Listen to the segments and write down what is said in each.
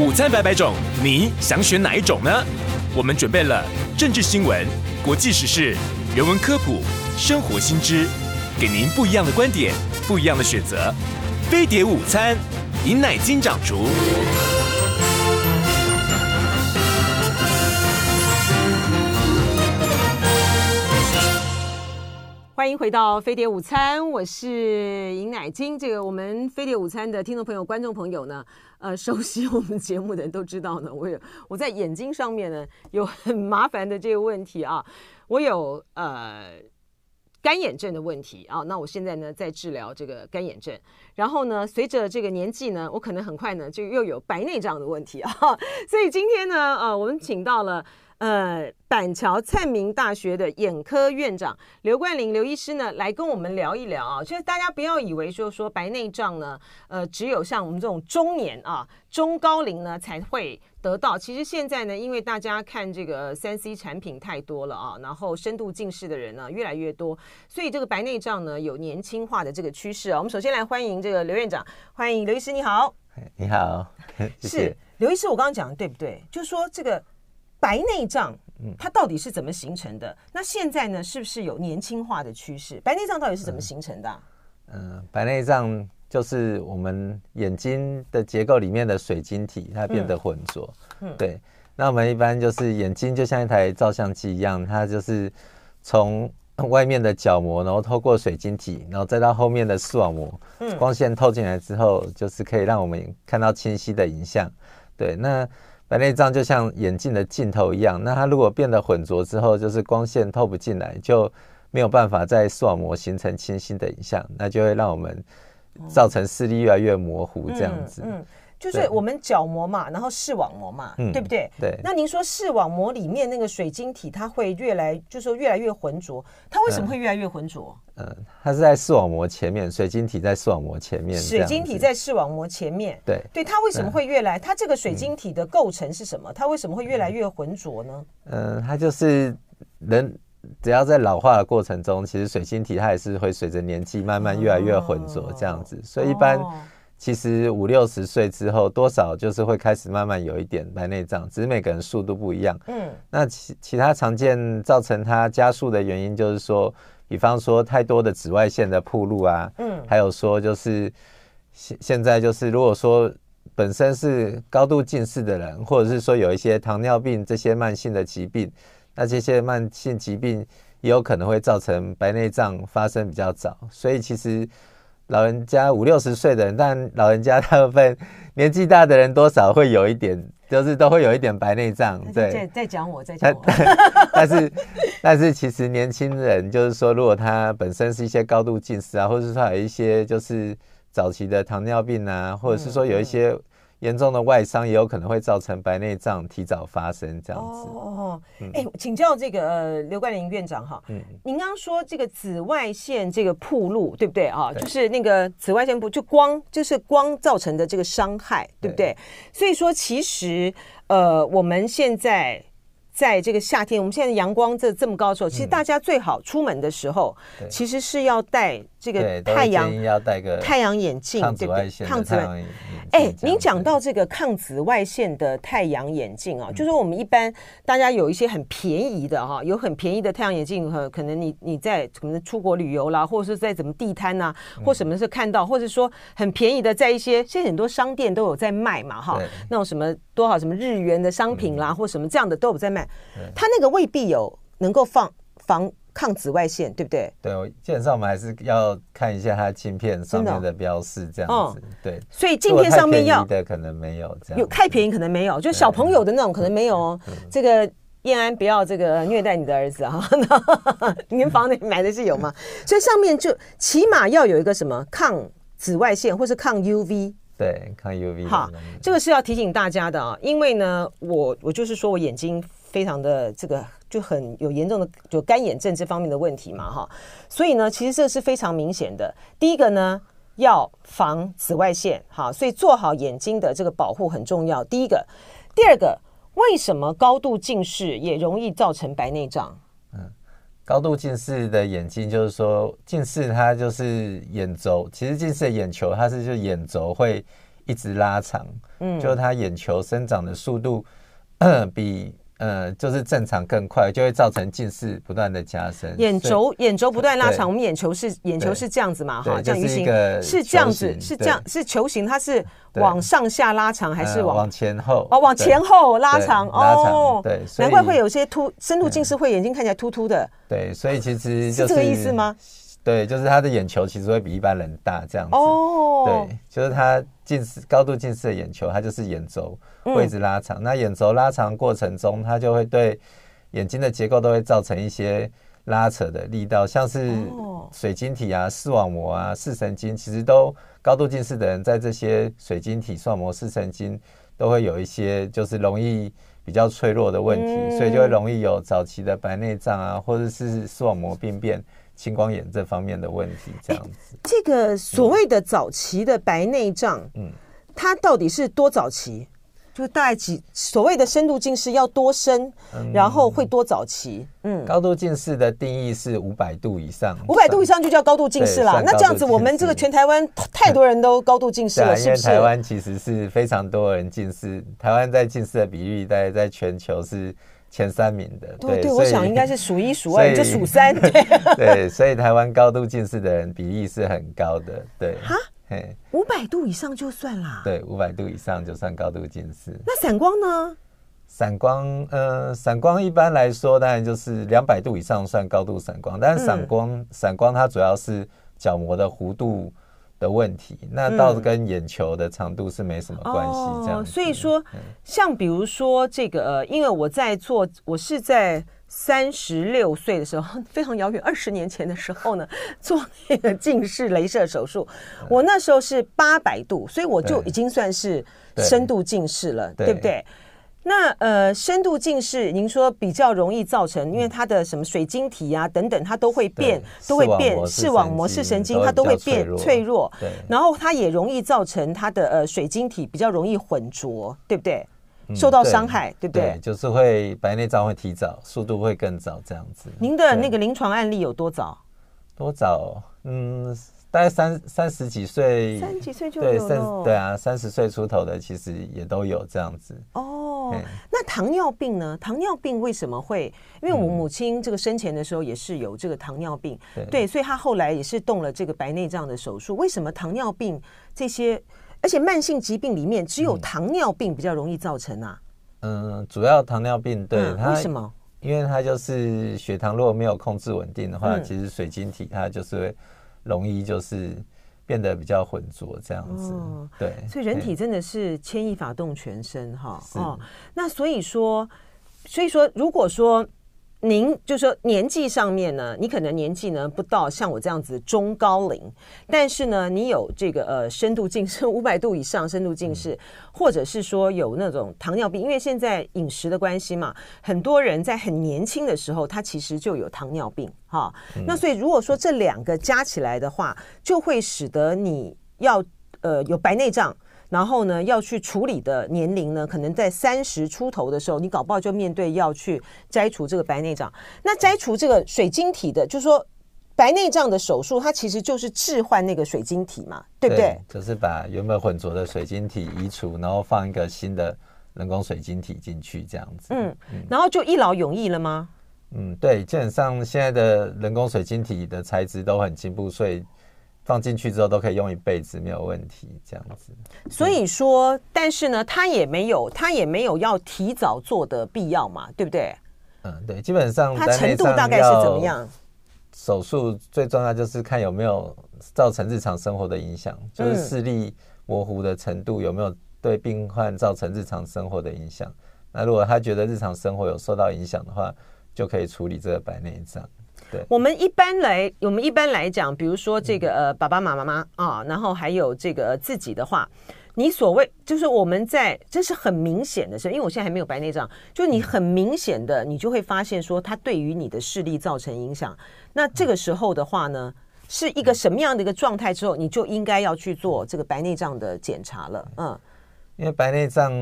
午餐百百种，你想选哪一种呢？我们准备了政治新闻、国际时事、人文科普、生活新知，给您不一样的观点，不一样的选择。飞碟午餐，饮奶金掌厨。欢迎回到飞碟午餐，我是尹乃菁。这个我们飞碟午餐的听众朋友、观众朋友呢，呃，熟悉我们节目的人都知道呢，我有我在眼睛上面呢有很麻烦的这个问题啊，我有呃干眼症的问题啊，那我现在呢在治疗这个干眼症，然后呢随着这个年纪呢，我可能很快呢就又有白内障的问题啊，所以今天呢，呃，我们请到了。呃，板桥灿明大学的眼科院长刘冠霖刘医师呢，来跟我们聊一聊啊。就是大家不要以为说说白内障呢，呃，只有像我们这种中年啊、中高龄呢才会得到。其实现在呢，因为大家看这个三 C 产品太多了啊，然后深度近视的人呢越来越多，所以这个白内障呢有年轻化的这个趋势啊。我们首先来欢迎这个刘院长，欢迎刘医师，你好。你好，是刘医师，我刚刚讲的对不对？就是说这个。白内障，它到底是怎么形成的？嗯、那现在呢，是不是有年轻化的趋势？白内障到底是怎么形成的、啊？嗯、呃，白内障就是我们眼睛的结构里面的水晶体它变得浑浊。嗯，对。那我们一般就是眼睛就像一台照相机一样，它就是从外面的角膜，然后透过水晶体，然后再到后面的视网膜，嗯，光线透进来之后，就是可以让我们看到清晰的影像。对，那。白内障就像眼镜的镜头一样，那它如果变得混浊之后，就是光线透不进来，就没有办法在视网膜形成清晰的影像，那就会让我们造成视力越来越模糊这样子。嗯。嗯就是我们角膜嘛，然后视网膜嘛，嗯、对不对？对。那您说视网膜里面那个水晶体，它会越来，就是说越来越浑浊。它为什么会越来越浑浊？嗯，嗯，它是在视网膜前面，水晶体在视网膜前面。水晶体在视网膜前面。对。对，它为什么会越来？它这个水晶体的构成是什么？它为什么会越来越浑浊呢？嗯，它就是人只要在老化的过程中，其实水晶体它也是会随着年纪慢慢越来越浑浊这样子，哦、所以一般。哦其实五六十岁之后，多少就是会开始慢慢有一点白内障，只是每个人速度不一样。嗯，那其其他常见造成它加速的原因，就是说，比方说太多的紫外线的曝露啊，嗯，还有说就是现现在就是如果说本身是高度近视的人，或者是说有一些糖尿病这些慢性的疾病，那这些慢性疾病也有可能会造成白内障发生比较早，所以其实。老人家五六十岁的人，但老人家大部分年纪大的人多少会有一点，就是都会有一点白内障。对，在在讲我，在讲我。但 是但是其实年轻人就是说，如果他本身是一些高度近视啊，或者是说有一些就是早期的糖尿病啊，或者是说有一些。严重的外伤也有可能会造成白内障提早发生，这样子。哦，哎，请教这个呃刘冠霖院长哈，嗯，您刚刚说这个紫外线这个曝露对不对啊？就是那个紫外线不就光就是光造成的这个伤害，对不对？所以说其实呃我们现在。在这个夏天，我们现在阳光这这么高的时候，其实大家最好出门的时候，其实是要戴这个太阳要戴个太阳眼镜，对不对？抗紫外线。哎，您讲到这个抗紫外线的太阳眼镜啊，就是我们一般大家有一些很便宜的哈，有很便宜的太阳眼镜哈，可能你你在可能出国旅游啦，或者是在怎么地摊呐，或什么时候看到，或者说很便宜的，在一些现在很多商店都有在卖嘛哈，那种什么多少什么日元的商品啦，或什么这样的都有在卖。它那个未必有能够放防抗紫外线，对不对？对，基本上我们还是要看一下它镜片上面的标示，这样子。对，所以镜片上面要的可能没有这样，有太便宜可能没有，就小朋友的那种可能没有哦。这个燕安不要这个虐待你的儿子啊，您房里买的是有吗？所以上面就起码要有一个什么抗紫外线，或是抗 UV。对，抗 UV。好，这个是要提醒大家的啊，因为呢，我我就是说我眼睛。非常的这个就很有严重的就干眼症这方面的问题嘛哈，所以呢，其实这是非常明显的。第一个呢，要防紫外线，哈，所以做好眼睛的这个保护很重要。第一个，第二个，为什么高度近视也容易造成白内障？嗯，高度近视的眼睛就是说，近视它就是眼轴，其实近视的眼球它是就眼轴会。一直拉长，嗯，就是它眼球生长的速度 比。呃，就是正常更快，就会造成近视不断的加深。眼轴眼轴不断拉长，我们眼球是眼球是这样子嘛？哈，这样鱼形是这样子，是这样是球形，它是往上下拉长还是往往前后？哦，往前后拉长哦。对，难怪会有些凸深度近视，会眼睛看起来凸凸的。对，所以其实是这个意思吗？对，就是他的眼球其实会比一般人大这样子。哦，对，就是他近视高度近视的眼球，它就是眼轴位置拉长。嗯、那眼轴拉长过程中，它就会对眼睛的结构都会造成一些拉扯的力道，像是水晶体啊、视网膜啊、视神经，其实都高度近视的人在这些水晶体、视网膜、视神经都会有一些就是容易比较脆弱的问题，嗯、所以就会容易有早期的白内障啊，或者是视网膜病变。青光眼这方面的问题，这样子。这个所谓的早期的白内障，嗯，它到底是多早期？就大概几所谓的深度近视要多深，然后会多早期？嗯，高度近视的定义是五百度以上，五百度以上就叫高度近视啦。那这样子，我们这个全台湾 太多人都高度近视了，是不是？因为台湾其实是非常多人近视，台湾在近视的比例大概在全球是。前三名的，对对，我想应该是数一数二，就数三，对对，所以台湾高度近视的人比例是很高的，对哈，五百度以上就算啦，对，五百度以上就算高度近视。那散光呢？散光，呃，散光一般来说当然就是两百度以上算高度散光，但是散光，散光它主要是角膜的弧度。的问题，那倒是跟眼球的长度是没什么关系，这样、嗯哦。所以说，像比如说这个，呃，因为我在做，我是在三十六岁的时候，非常遥远，二十年前的时候呢，做那个近视雷射手术，我那时候是八百度，所以我就已经算是深度近视了，对，对不对？那呃，深度近视，您说比较容易造成，因为它的什么水晶体啊等等，它都会变，都会变，视网膜、视神经，它都会变脆弱。对，然后它也容易造成它的呃水晶体比较容易混浊，对不对？受到伤害，对不对？就是会白内障会提早，速度会更早这样子。您的那个临床案例有多早？多早？嗯。大概三三十几岁，三十几岁就有了。对，对啊，三十岁出头的其实也都有这样子。哦，那糖尿病呢？糖尿病为什么会？因为我母亲这个生前的时候也是有这个糖尿病，嗯、对，所以她后来也是动了这个白内障的手术。为什么糖尿病这些，而且慢性疾病里面只有糖尿病比较容易造成啊？嗯，主要糖尿病对、嗯、它为什么？因为它就是血糖如果没有控制稳定的话，嗯、其实水晶体它就是会。容易就是变得比较浑浊这样子，哦、对，所以人体真的是牵一发动全身哈哦。那所以说，所以说，如果说。您就说年纪上面呢，你可能年纪呢不到像我这样子中高龄，但是呢，你有这个呃深度近视五百度以上深度近视，嗯、或者是说有那种糖尿病，因为现在饮食的关系嘛，很多人在很年轻的时候他其实就有糖尿病哈。嗯、那所以如果说这两个加起来的话，就会使得你要呃有白内障。然后呢，要去处理的年龄呢，可能在三十出头的时候，你搞不好就面对要去摘除这个白内障。那摘除这个水晶体的，就是说白内障的手术，它其实就是置换那个水晶体嘛，对不对？对，就是把原本混浊的水晶体移除，然后放一个新的人工水晶体进去，这样子。嗯，嗯，然后就一劳永逸了吗？嗯，对，基本上现在的人工水晶体的材质都很进步，所以。放进去之后都可以用一辈子没有问题，这样子。所以说，但是呢，他也没有，他也没有要提早做的必要嘛，对不对？嗯，对，基本上他程度大概是怎么样？手术最重要就是看有没有造成日常生活的影响，就是视力模糊的程度有没有对病患造成日常生活的影响。那如果他觉得日常生活有受到影响的话，就可以处理这个白内障。对我们一般来，我们一般来讲，比如说这个呃，爸爸妈妈妈啊，然后还有这个自己的话，你所谓就是我们在这是很明显的是，因为我现在还没有白内障，就你很明显的，你就会发现说它对于你的视力造成影响。那这个时候的话呢，是一个什么样的一个状态之后，你就应该要去做这个白内障的检查了。嗯，因为白内障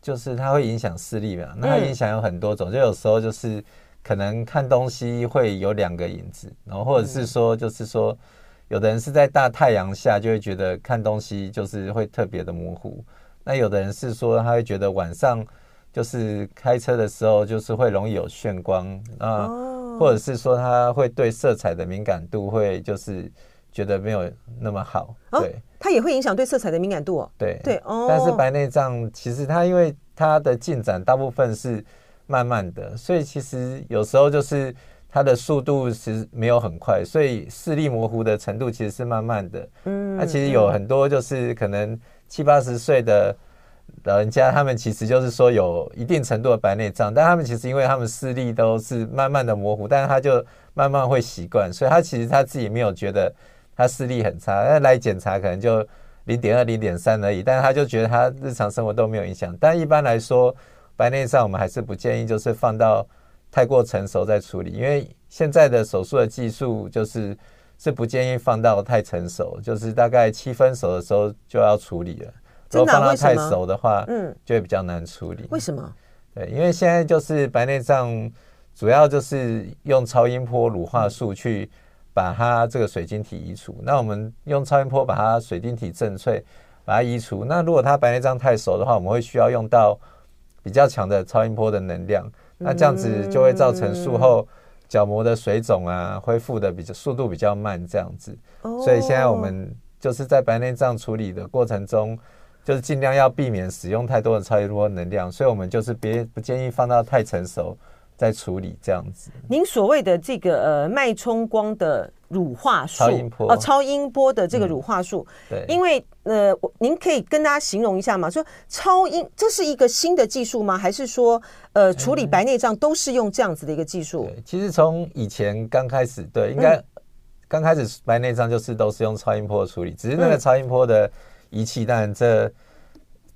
就是它会影响视力嘛，那它影响有很多种，就有时候就是。可能看东西会有两个影子，然后或者是说，就是说有的人是在大太阳下就会觉得看东西就是会特别的模糊，那有的人是说他会觉得晚上就是开车的时候就是会容易有眩光啊，或者是说他会对色彩的敏感度会就是觉得没有那么好，对，它也会影响对色彩的敏感度哦，对对哦，但是白内障其实它因为它的进展大部分是慢慢的，所以其实有时候就是。它的速度其实没有很快，所以视力模糊的程度其实是慢慢的。嗯，那其实有很多就是可能七八十岁的老人家，他们其实就是说有一定程度的白内障，但他们其实因为他们视力都是慢慢的模糊，但是他就慢慢会习惯，所以他其实他自己没有觉得他视力很差，那来检查可能就零点二、零点三而已，但是他就觉得他日常生活都没有影响。但一般来说，白内障我们还是不建议就是放到。太过成熟再处理，因为现在的手术的技术就是是不建议放到太成熟，就是大概七分熟的时候就要处理了。如果放到太熟的话，嗯，就会比较难处理。为什么？对，因为现在就是白内障，主要就是用超音波乳化术去把它这个水晶体移除。那我们用超音波把它水晶体震碎，把它移除。那如果它白内障太熟的话，我们会需要用到比较强的超音波的能量。那这样子就会造成术后角膜的水肿啊，恢复的比较速度比较慢，这样子。所以现在我们就是在白内障处理的过程中，就是尽量要避免使用太多的超音波能量，所以我们就是别不建议放到太成熟再处理这样子。您所谓的这个呃脉冲光的。乳化术超音波哦，超音波的这个乳化术，对，因为呃，您可以跟大家形容一下嘛？说超音这是一个新的技术吗？还是说呃，处理白内障都是用这样子的一个技术？对，其实从以前刚开始，对，应该刚开始白内障就是都是用超音波处理，只是那个超音波的仪器，但这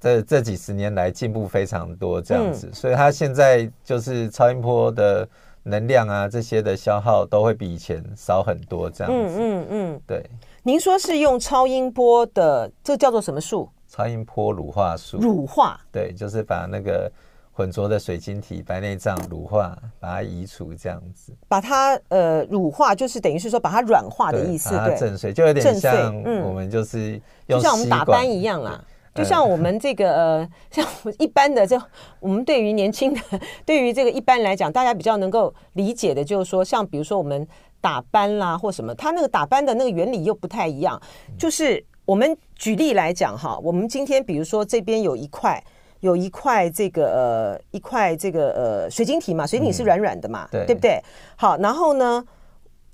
这这几十年来进步非常多，这样子，所以它现在就是超音波的。能量啊，这些的消耗都会比以前少很多，这样子。嗯嗯嗯，对。您说是用超音波的，这叫做什么术？超音波乳化术。乳化。对，就是把那个混浊的水晶体白内障乳化，把它移除，这样子。把它呃乳化，就是等于是说把它软化的意思，对。把它震碎，就有点像我们就是用就像我们打斑一样啦。就像我们这个呃，像一般的这，我们对于年轻的，对于这个一般来讲，大家比较能够理解的，就是说，像比如说我们打斑啦或什么，它那个打斑的那个原理又不太一样。就是我们举例来讲哈，我们今天比如说这边有一块，有一块这个呃一块这个呃水晶体嘛，水晶体是软软的嘛，对对不对？好，然后呢，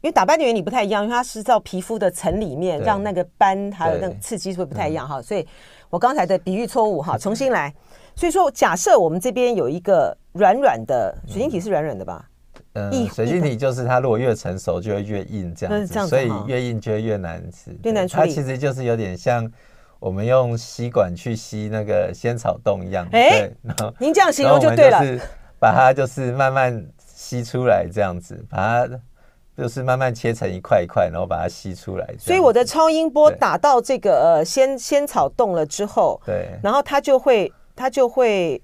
因为打斑的原理不太一样，因为它是到皮肤的层里面，让那个斑还有那个刺激会不太一样哈，所以。我刚才的比喻错误哈，重新来。所以说，假设我们这边有一个软软的水晶体，是软软的吧？嗯，水晶体就是它，如果越成熟就会越硬，这样子，所以越硬就会越难吃，越难处理。它其实就是有点像我们用吸管去吸那个仙草冻一样。哎，您这样形容就对了。把它就是慢慢吸出来，这样子，把它。就是慢慢切成一块一块，然后把它吸出来。所以我的超音波打到这个呃仙仙草冻了之后，对，然后它就会它就会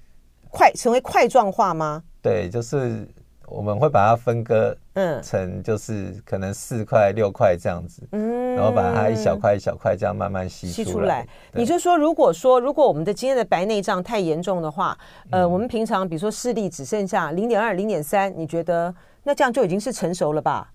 块成为块状化吗？对，就是我们会把它分割，嗯，成就是可能四块六块这样子，嗯，然后把它一小块一小块这样慢慢吸吸出来。你就说，如果说如果我们的今天的白内障太严重的话，呃，我们平常比如说视力只剩下零点二、零点三，你觉得那这样就已经是成熟了吧？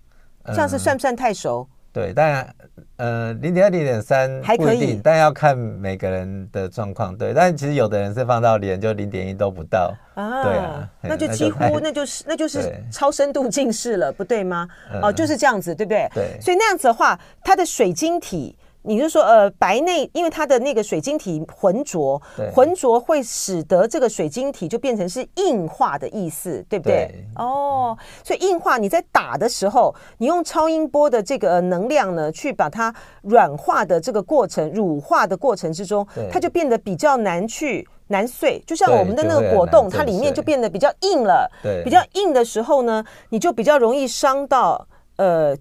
这样是算不算太熟？嗯、对，但呃，零点二、零点三还可以，但要看每个人的状况。对，但其实有的人是放到连就零点一都不到啊。对啊，那就几乎那就是那就是超深度近视了，不对吗？哦、呃，就是这样子，对不对？对。所以那样子的话，它的水晶体。你就说，呃，白内，因为它的那个水晶体浑浊，浑浊会使得这个水晶体就变成是硬化的意思，对不对？对哦，所以硬化，你在打的时候，你用超音波的这个能量呢，去把它软化的这个过程，乳化的过程之中，它就变得比较难去难碎。就像我们的那个果冻，它里面就变得比较硬了。对，比较硬的时候呢，你就比较容易伤到呃。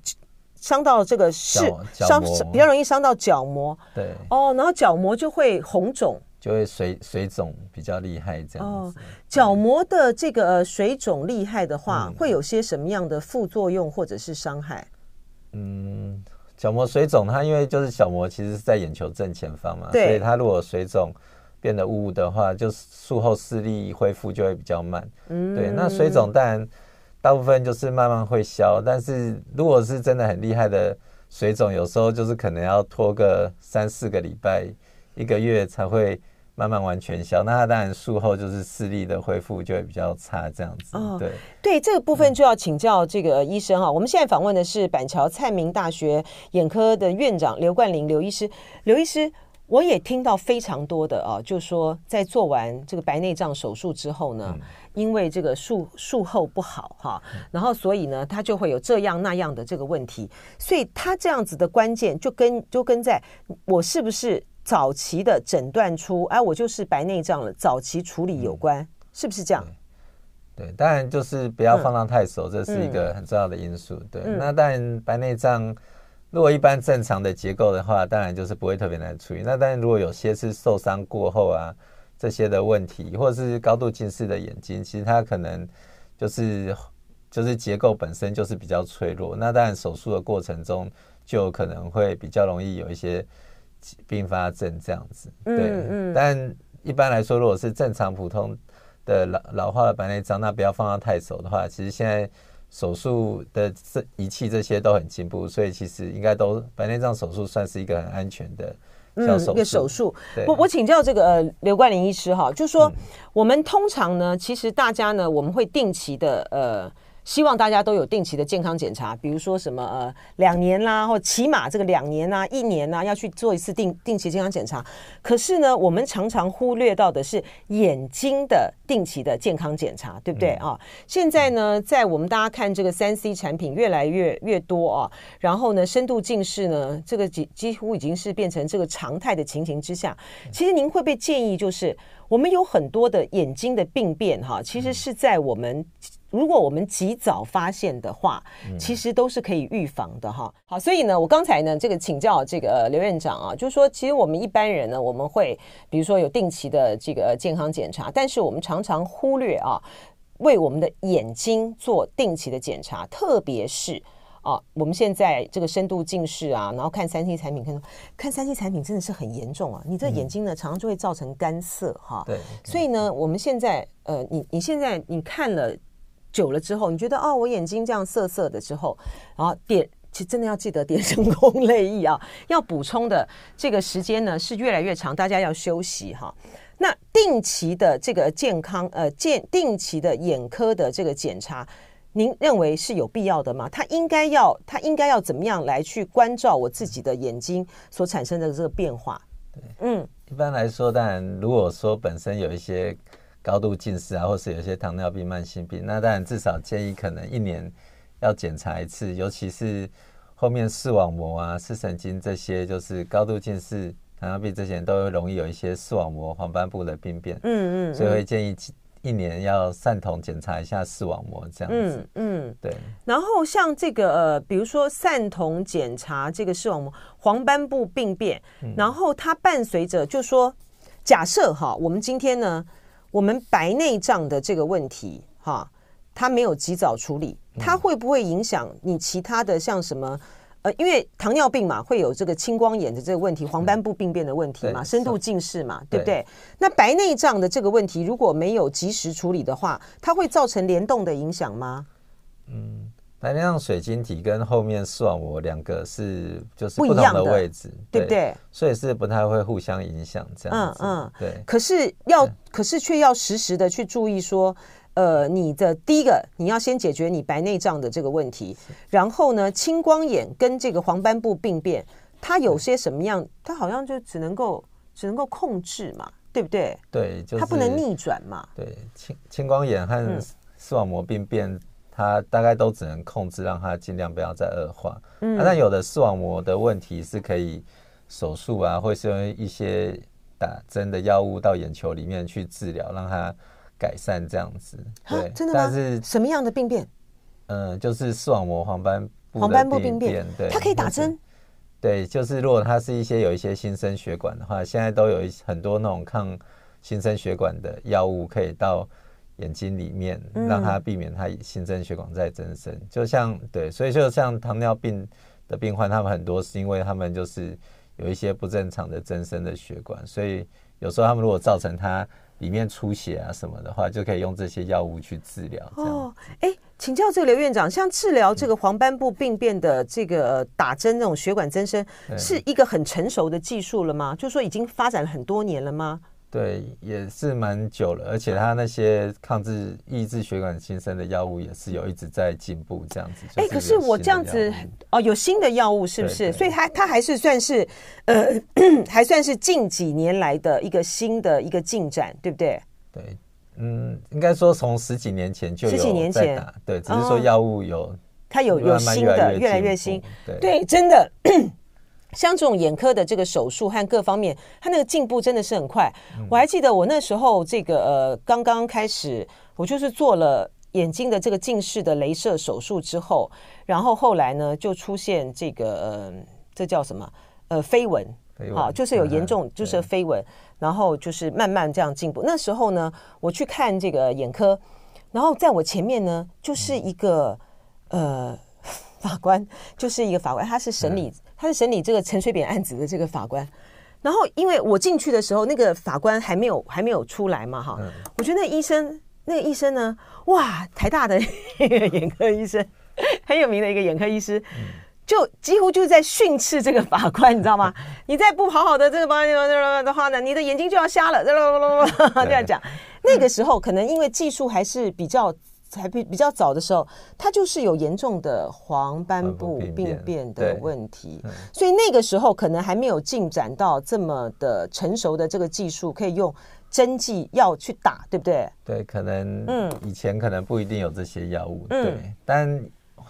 伤到这个是伤比较容易伤到角膜，对。哦，然后角膜就会红肿，就会水水肿比较厉害这样子。哦，角膜的这个水肿厉害的话，会有些什么样的副作用或者是伤害？嗯，角膜水肿，它因为就是角膜其实是在眼球正前方嘛，所以它如果水肿变得雾雾的话，就术后视力恢复就会比较慢。嗯，对，那水肿当然大部分就是慢慢会消，但是如果是真的很厉害的水肿，有时候就是可能要拖个三四个礼拜、一个月才会。慢慢完全消，那它当然术后就是视力的恢复就会比较差，这样子。哦，对对，这个部分就要请教这个医生哈、嗯。我们现在访问的是板桥蔡明大学眼科的院长刘冠霖刘医师。刘医师，我也听到非常多的啊，就说在做完这个白内障手术之后呢，嗯、因为这个术术后不好哈，然后所以呢，他就会有这样那样的这个问题。所以他这样子的关键就跟就跟在我是不是？早期的诊断出，哎，我就是白内障了。早期处理有关，嗯、是不是这样？对，对，当然就是不要放到太熟，嗯、这是一个很重要的因素。嗯、对，那当然白内障如果一般正常的结构的话，当然就是不会特别难处理。那当然如果有些是受伤过后啊这些的问题，或者是高度近视的眼睛，其实它可能就是就是结构本身就是比较脆弱。那当然手术的过程中就可能会比较容易有一些。并发症这样子，对，嗯嗯、但一般来说，如果是正常普通的老老化的白内障，那不要放到太熟的话，其实现在手术的这仪器这些都很进步，所以其实应该都白内障手术算是一个很安全的。嗯、一个手术，我我请教这个呃刘冠霖医师哈，就是说、嗯、我们通常呢，其实大家呢，我们会定期的呃。希望大家都有定期的健康检查，比如说什么呃两年啦，或起码这个两年啊、一年啊，要去做一次定定期健康检查。可是呢，我们常常忽略到的是眼睛的定期的健康检查，对不对啊？现在呢，在我们大家看这个三 C 产品越来越越多啊，然后呢，深度近视呢，这个几几乎已经是变成这个常态的情形之下，其实您会被建议就是，我们有很多的眼睛的病变哈，其实是在我们。如果我们及早发现的话，其实都是可以预防的哈。好，所以呢，我刚才呢，这个请教这个刘院长啊，就是说，其实我们一般人呢，我们会比如说有定期的这个健康检查，但是我们常常忽略啊，为我们的眼睛做定期的检查，特别是啊，我们现在这个深度近视啊，然后看三 C 产品，看看三 C 产品真的是很严重啊，你这眼睛呢，常常就会造成干涩哈。对，所以呢，我们现在呃，你你现在你看了。久了之后，你觉得哦，我眼睛这样涩涩的之后，然后点，其实真的要记得点人工泪液啊，要补充的这个时间呢是越来越长，大家要休息哈。那定期的这个健康呃，健定期的眼科的这个检查，您认为是有必要的吗？他应该要他应该要怎么样来去关照我自己的眼睛所产生的这个变化？对，嗯，一般来说，当然如果说本身有一些。高度近视啊，或是有些糖尿病、慢性病，那当然至少建议可能一年要检查一次，尤其是后面视网膜啊、视神经这些，就是高度近视、糖尿病这些人都会容易有一些视网膜黄斑部的病变。嗯嗯，所以会建议一年要散瞳检查一下视网膜这样子。嗯嗯，对。然后像这个呃，比如说散瞳检查这个视网膜黄斑部病变，然后它伴随着就说，假设哈，我们今天呢。我们白内障的这个问题，哈，它没有及早处理，它会不会影响你其他的像什么？呃，因为糖尿病嘛，会有这个青光眼的这个问题，黄斑部病变的问题嘛，深度近视嘛，对不对？那白内障的这个问题，如果没有及时处理的话，它会造成联动的影响吗？嗯。白内障水晶体跟后面视网膜两个是就是不同的位置，对不对？所以是不太会互相影响这样子。嗯嗯，对。可是要，可是却要实时的去注意说，呃，你的第一个你要先解决你白内障的这个问题，然后呢，青光眼跟这个黄斑部病变，它有些什么样？它好像就只能够只能够控制嘛，对不对？对，就是它不能逆转嘛。对，青青光眼和视网膜病变。它大概都只能控制，让他尽量不要再恶化。嗯，啊、但有的视网膜的问题是可以手术啊，或是用一些打针的药物到眼球里面去治疗，让他改善这样子。对，真的吗？但是什么样的病变？嗯、呃，就是视网膜黄斑部黄斑部病变。对，它可以打针。对，就是如果它是一些有一些新生血管的话，现在都有一很多那种抗新生血管的药物可以到。眼睛里面，让它避免它新增血管再增生，嗯、就像对，所以就像糖尿病的病患，他们很多是因为他们就是有一些不正常的增生的血管，所以有时候他们如果造成它里面出血啊什么的话，就可以用这些药物去治疗。哦，哎，请教这个刘院长，像治疗这个黄斑部病变的这个打针那种血管增生，是一个很成熟的技术了吗？就是说已经发展了很多年了吗？对，也是蛮久了，而且它那些抗制、抑制血管新生的药物也是有一直在进步，这样子。哎、欸，可是我这样子哦，有新的药物是不是？所以它它还是算是呃，还算是近几年来的一个新的一个进展，对不对？对，嗯，应该说从十几年前就有十几年前，对，只是说药物有、哦、它有有新的，越来越新，对，对，真的。像这种眼科的这个手术和各方面，它那个进步真的是很快。嗯、我还记得我那时候这个呃刚刚开始，我就是做了眼睛的这个近视的镭射手术之后，然后后来呢就出现这个呃这叫什么？呃飞蚊，好、啊、就是有严重就是飞蚊，然后就是慢慢这样进步。那时候呢我去看这个眼科，然后在我前面呢就是一个、嗯、呃。法官就是一个法官，他是审理，他是审理这个陈水扁案子的这个法官。然后，因为我进去的时候，那个法官还没有还没有出来嘛，哈。我觉得那医生，那个医生呢，哇，台大的 眼科医生，很有名的一个眼科医师，就几乎就是在训斥这个法官，你知道吗？你再不好好的这个方面的话呢，你的眼睛就要瞎了，这样讲。那个时候，可能因为技术还是比较。才比比较早的时候，它就是有严重的黄斑部病变的问题，所以那个时候可能还没有进展到这么的成熟的这个技术，可以用针剂药去打，对不对？对，可能嗯，以前可能不一定有这些药物，嗯、对。但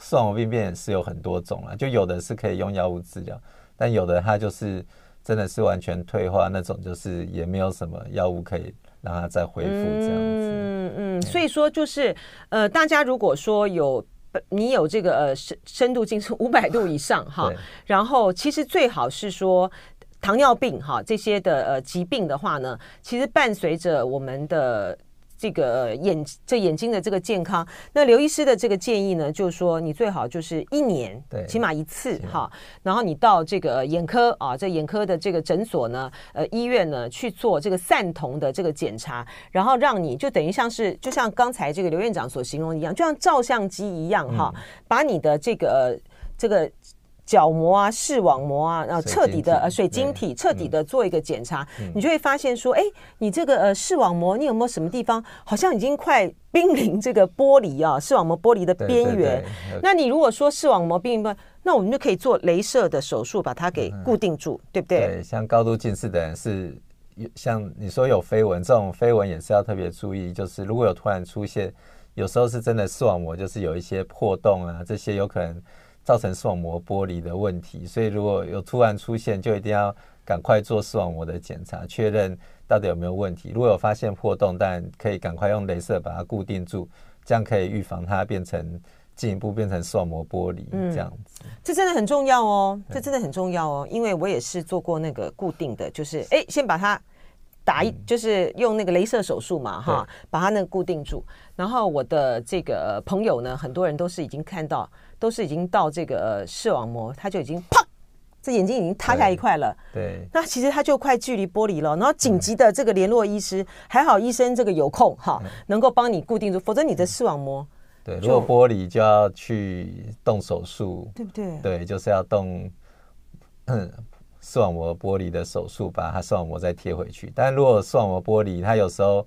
视网膜病变是有很多种了，就有的是可以用药物治疗，但有的它就是真的是完全退化那种，就是也没有什么药物可以。让它再恢复这样子，嗯嗯，所以说就是呃，大家如果说有你有这个呃深深度近视五百度以上哈，然后其实最好是说糖尿病哈这些的呃疾病的话呢，其实伴随着我们的。这个眼这眼睛的这个健康，那刘医师的这个建议呢，就是说你最好就是一年，对，起码一次哈，然后你到这个眼科啊，这眼科的这个诊所呢，呃，医院呢去做这个散瞳的这个检查，然后让你就等于像是就像刚才这个刘院长所形容一样，就像照相机一样哈，把你的这个这个。角膜啊，视网膜啊，然后彻底的呃水晶体彻底的做一个检查，嗯、你就会发现说，哎，你这个呃视网膜，你有没有什么地方好像已经快濒临这个玻璃啊？视网膜玻璃的边缘。那你如果说视网膜病变，那我们就可以做镭射的手术把它给固定住，嗯、对不对？对，像高度近视的人是，像你说有飞蚊，这种飞蚊也是要特别注意，就是如果有突然出现，有时候是真的视网膜就是有一些破洞啊，这些有可能。造成视网膜剥离的问题，所以如果有突然出现，就一定要赶快做视网膜的检查，确认到底有没有问题。如果有发现破洞，但可以赶快用镭射把它固定住，这样可以预防它变成进一步变成视网膜剥离。这样子，嗯，这真的很重要哦，这真的很重要哦，因为我也是做过那个固定的，就是哎，先把它。打一就是用那个镭射手术嘛，哈，把它那个固定住。然后我的这个朋友呢，很多人都是已经看到，都是已经到这个视网膜，它就已经啪，这眼睛已经塌下一块了。对，那其实它就快距离玻璃了。然后紧急的这个联络医师，还好医生这个有空哈，能够帮你固定住，否则你的视网膜对，如果玻璃就要去动手术，对不对？对，就是要动。嗯视网膜玻璃的手术，把它视网膜再贴回去。但如果视网膜玻璃，它有时候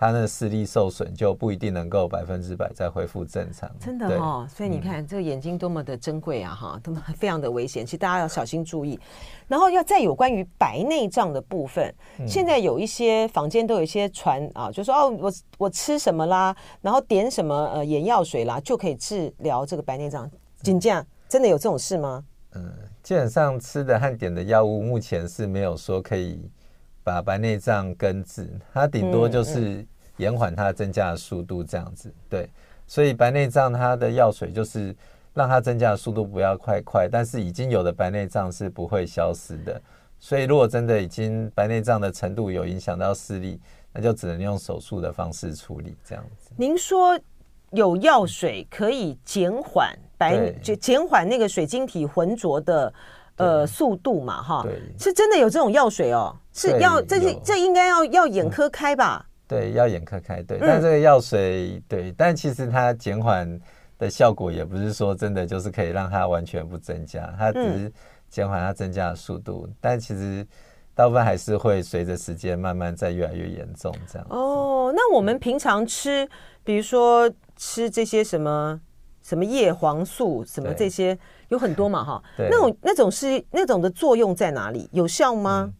它那个视力受损，就不一定能够百分之百再恢复正常。真的哈、哦，所以你看、嗯、这个眼睛多么的珍贵啊哈，多么非常的危险。其实大家要小心注意。然后要再有关于白内障的部分，嗯、现在有一些坊间都有一些传啊，就说哦，我我吃什么啦，然后点什么呃眼药水啦，就可以治疗这个白内障。真这样，真的有这种事吗？嗯。基本上吃的和点的药物目前是没有说可以把白内障根治，它顶多就是延缓它增加的速度这样子。对，所以白内障它的药水就是让它增加的速度不要快快，但是已经有的白内障是不会消失的。所以如果真的已经白内障的程度有影响到视力，那就只能用手术的方式处理这样子。您说有药水可以减缓？白减减缓那个水晶体浑浊的呃速度嘛，哈，是真的有这种药水哦，是要这是这应该要要眼科开吧？对，要眼科开，对，但这个药水对，但其实它减缓的效果也不是说真的就是可以让它完全不增加，它只是减缓它增加的速度，但其实。大部分还是会随着时间慢慢再越来越严重，这样。哦，那我们平常吃，比如说吃这些什么什么叶黄素，什么这些有很多嘛，哈。对。那种那种是那种的作用在哪里？有效吗？嗯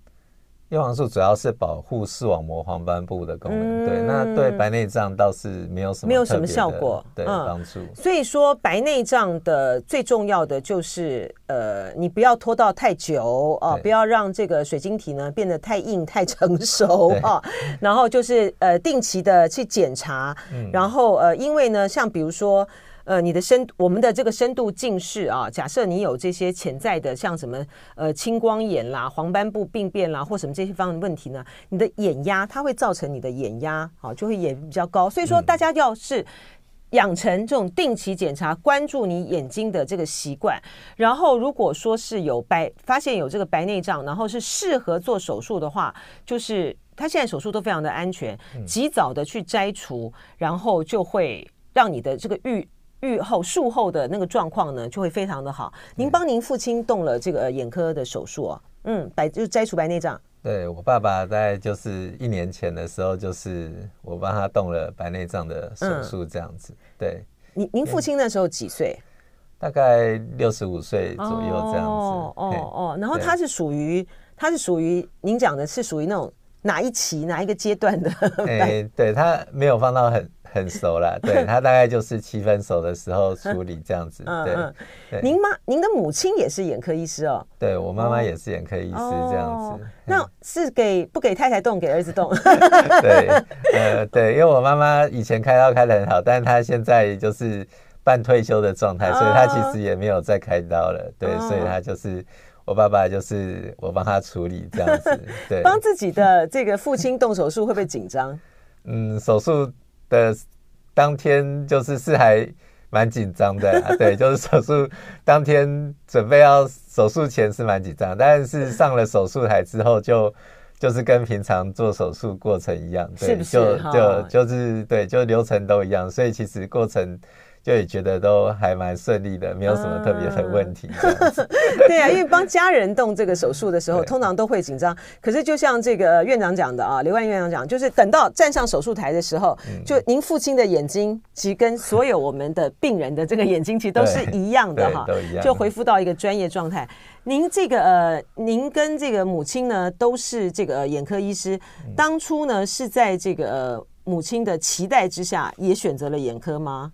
叶黄素主要是保护视网膜黄斑部的功能，嗯、对，那对白内障倒是没有什么没有什么效果，对帮助。所以说白内障的最重要的就是，呃，你不要拖到太久啊，不要让这个水晶体呢变得太硬太成熟啊，然后就是呃定期的去检查，嗯、然后呃因为呢，像比如说。呃，你的深，我们的这个深度近视啊，假设你有这些潜在的，像什么呃青光眼啦、黄斑部病变啦，或什么这些方面的问题呢，你的眼压它会造成你的眼压啊，就会也比较高。所以说，大家要是养成这种定期检查、关注你眼睛的这个习惯，然后如果说是有白发现有这个白内障，然后是适合做手术的话，就是他现在手术都非常的安全，及早的去摘除，然后就会让你的这个预。预后术后的那个状况呢，就会非常的好。您帮您父亲动了这个眼科的手术哦，嗯，白就摘除白内障。对，我爸爸在就是一年前的时候，就是我帮他动了白内障的手术，这样子。嗯、对，您您父亲那时候几岁？大概六十五岁左右这样子。哦哦哦，然后他是属于他是属于您讲的是属于那种哪一期哪一个阶段的？哎，对他没有放到很。很熟了，对，他大概就是七分熟的时候 处理这样子。对，对，您妈，您的母亲也是眼科医师哦？对，我妈妈也是眼科医师这样子。那是给不给太太动，给儿子动？对，呃，对，因为我妈妈以前开刀开的很好，但是她现在就是半退休的状态，所以她其实也没有再开刀了。对，所以她就是我爸爸，就是我帮他处理这样子。对，帮自己的这个父亲动手术会不会紧张？嗯，手术。的当天就是是还蛮紧张的，啊，对，就是手术当天准备要手术前是蛮紧张，但是上了手术台之后就就是跟平常做手术过程一样，对，是不是就就就是对，就流程都一样，所以其实过程。就也觉得都还蛮顺利的，没有什么特别的问题。对啊，因为帮家人动这个手术的时候，通常都会紧张。可是就像这个院长讲的啊，刘万院长讲，就是等到站上手术台的时候，就您父亲的眼睛其实跟所有我们的病人的这个眼睛其实都是一样的哈，就恢复到一个专业状态。您这个呃，您跟这个母亲呢都是这个眼科医师，当初呢是在这个呃母亲的期待之下，也选择了眼科吗？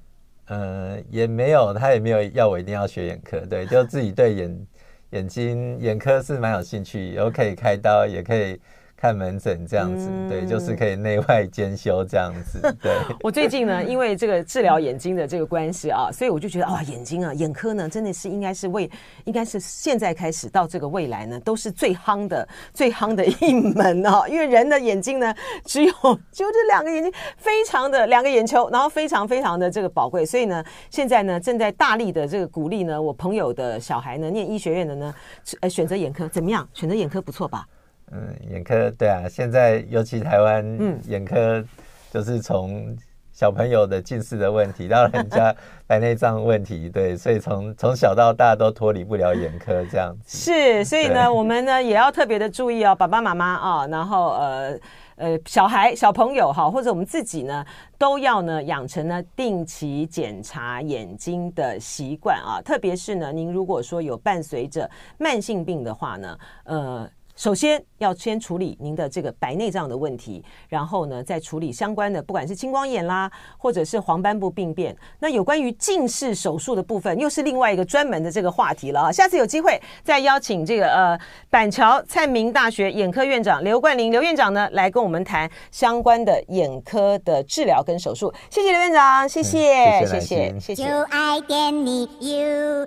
呃，也没有，他也没有要我一定要学眼科，对，就自己对眼眼睛眼科是蛮有兴趣，有可以开刀，也可以。看门诊这样子，嗯、对，就是可以内外兼修这样子。对，我最近呢，因为这个治疗眼睛的这个关系啊，所以我就觉得啊，眼睛啊，眼科呢，真的是应该是为，应该是现在开始到这个未来呢，都是最夯的、最夯的一门啊。因为人的眼睛呢，只有就这两个眼睛，非常的两个眼球，然后非常非常的这个宝贵，所以呢，现在呢，正在大力的这个鼓励呢，我朋友的小孩呢，念医学院的呢，呃，选择眼科怎么样？选择眼科不错吧？嗯，眼科对啊，现在尤其台湾，嗯，眼科就是从小朋友的近视的问题到人家 白内障问题，对，所以从从小到大都脱离不了眼科这样子。是，所以呢，我们呢也要特别的注意哦，爸爸妈妈啊，然后呃呃，小孩小朋友哈，或者我们自己呢，都要呢养成呢定期检查眼睛的习惯啊，特别是呢，您如果说有伴随着慢性病的话呢，呃。首先要先处理您的这个白内障的问题，然后呢，再处理相关的，不管是青光眼啦，或者是黄斑部病变。那有关于近视手术的部分，又是另外一个专门的这个话题了啊。下次有机会再邀请这个呃板桥灿明大学眼科院长刘冠霖刘院长呢来跟我们谈相关的眼科的治疗跟手术。谢谢刘院长，谢谢，谢谢，谢谢。就爱点你 UFO